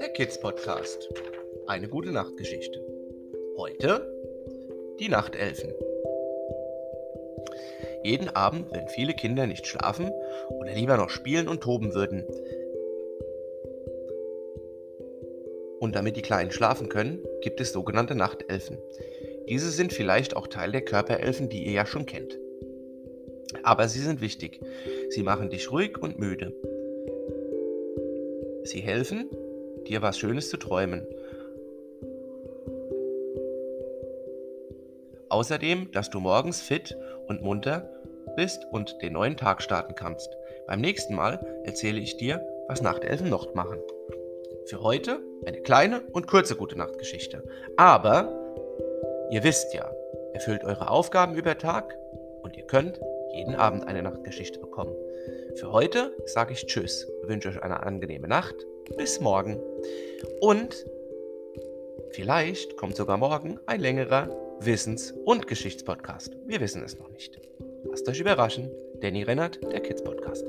Der Kids Podcast. Eine gute Nachtgeschichte. Heute die Nachtelfen. Jeden Abend, wenn viele Kinder nicht schlafen oder lieber noch spielen und toben würden, und damit die Kleinen schlafen können, gibt es sogenannte Nachtelfen. Diese sind vielleicht auch Teil der Körperelfen, die ihr ja schon kennt. Aber sie sind wichtig. Sie machen dich ruhig und müde. Sie helfen, dir was Schönes zu träumen. Außerdem, dass du morgens fit und munter bist und den neuen Tag starten kannst. Beim nächsten Mal erzähle ich dir, was Nachtelfen noch machen. Für heute eine kleine und kurze gute Nachtgeschichte. Aber ihr wisst ja, erfüllt eure Aufgaben über Tag und ihr könnt jeden Abend eine Nachtgeschichte bekommen. Für heute sage ich Tschüss, wünsche euch eine angenehme Nacht, bis morgen. Und vielleicht kommt sogar morgen ein längerer Wissens- und Geschichtspodcast. Wir wissen es noch nicht. Lasst euch überraschen. Danny Rennert, der Kids Podcast.